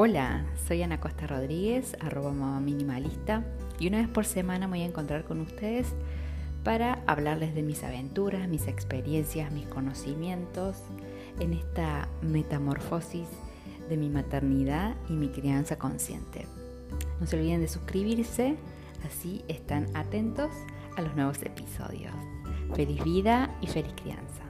Hola, soy Ana Costa Rodríguez, arroba mamá minimalista, y una vez por semana me voy a encontrar con ustedes para hablarles de mis aventuras, mis experiencias, mis conocimientos en esta metamorfosis de mi maternidad y mi crianza consciente. No se olviden de suscribirse, así están atentos a los nuevos episodios. Feliz vida y feliz crianza.